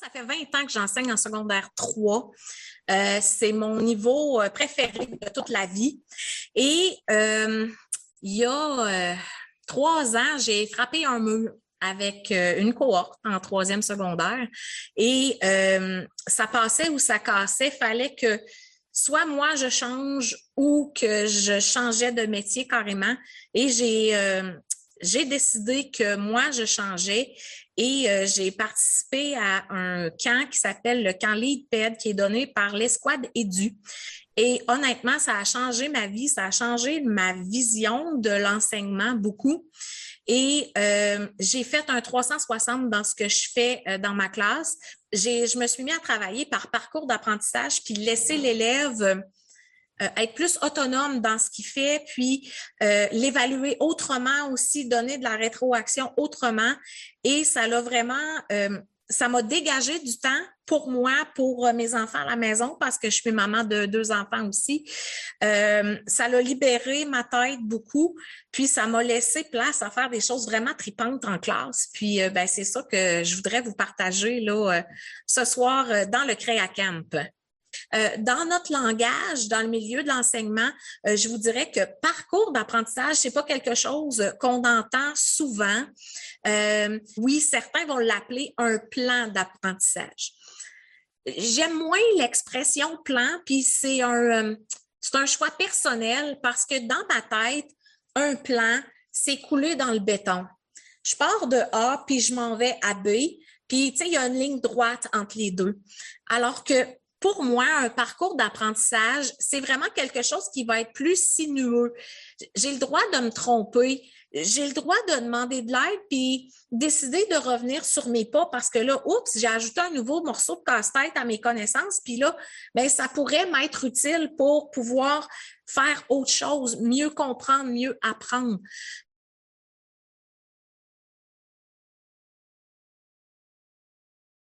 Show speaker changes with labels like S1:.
S1: ça fait 20 ans que j'enseigne en secondaire 3. Euh, c'est mon niveau euh, préféré de toute la vie. Et euh, il y a trois ans, j'ai frappé un mur avec une cohorte en troisième secondaire et ça passait ou ça cassait. Fallait que soit moi je change ou que je changeais de métier carrément. Et j'ai j'ai décidé que moi, je changeais et euh, j'ai participé à un camp qui s'appelle le camp LeadPed qui est donné par l'Escouade Edu. Et honnêtement, ça a changé ma vie, ça a changé ma vision de l'enseignement beaucoup. Et euh, j'ai fait un 360 dans ce que je fais euh, dans ma classe. Je me suis mis à travailler par parcours d'apprentissage puis laisser l'élève euh, être plus autonome dans ce qu'il fait, puis euh, l'évaluer autrement aussi, donner de la rétroaction autrement. Et ça l'a vraiment, euh, ça m'a dégagé du temps pour moi, pour mes enfants à la maison, parce que je suis maman de deux enfants aussi. ça l'a libéré ma tête beaucoup, puis ça m'a laissé place à faire des choses vraiment tripantes en classe. Puis ben, c'est ça que je voudrais vous partager là, ce soir dans le Créa Camp. Euh, dans notre langage, dans le milieu de l'enseignement, euh, je vous dirais que parcours d'apprentissage, c'est pas quelque chose qu'on entend souvent. Euh, oui, certains vont l'appeler un plan d'apprentissage. J'aime moins l'expression plan, puis c'est un, c'est un choix personnel parce que dans ma tête, un plan, c'est coulé dans le béton. Je pars de A, puis je m'en vais à B, puis, il y a une ligne droite entre les deux. Alors que pour moi, un parcours d'apprentissage, c'est vraiment quelque chose qui va être plus sinueux. J'ai le droit de me tromper. J'ai le droit de demander de l'aide puis décider de revenir sur mes pas parce que là, oups, j'ai ajouté un nouveau morceau de casse-tête à mes connaissances puis là, ben ça pourrait m'être utile pour pouvoir faire autre chose, mieux comprendre, mieux apprendre.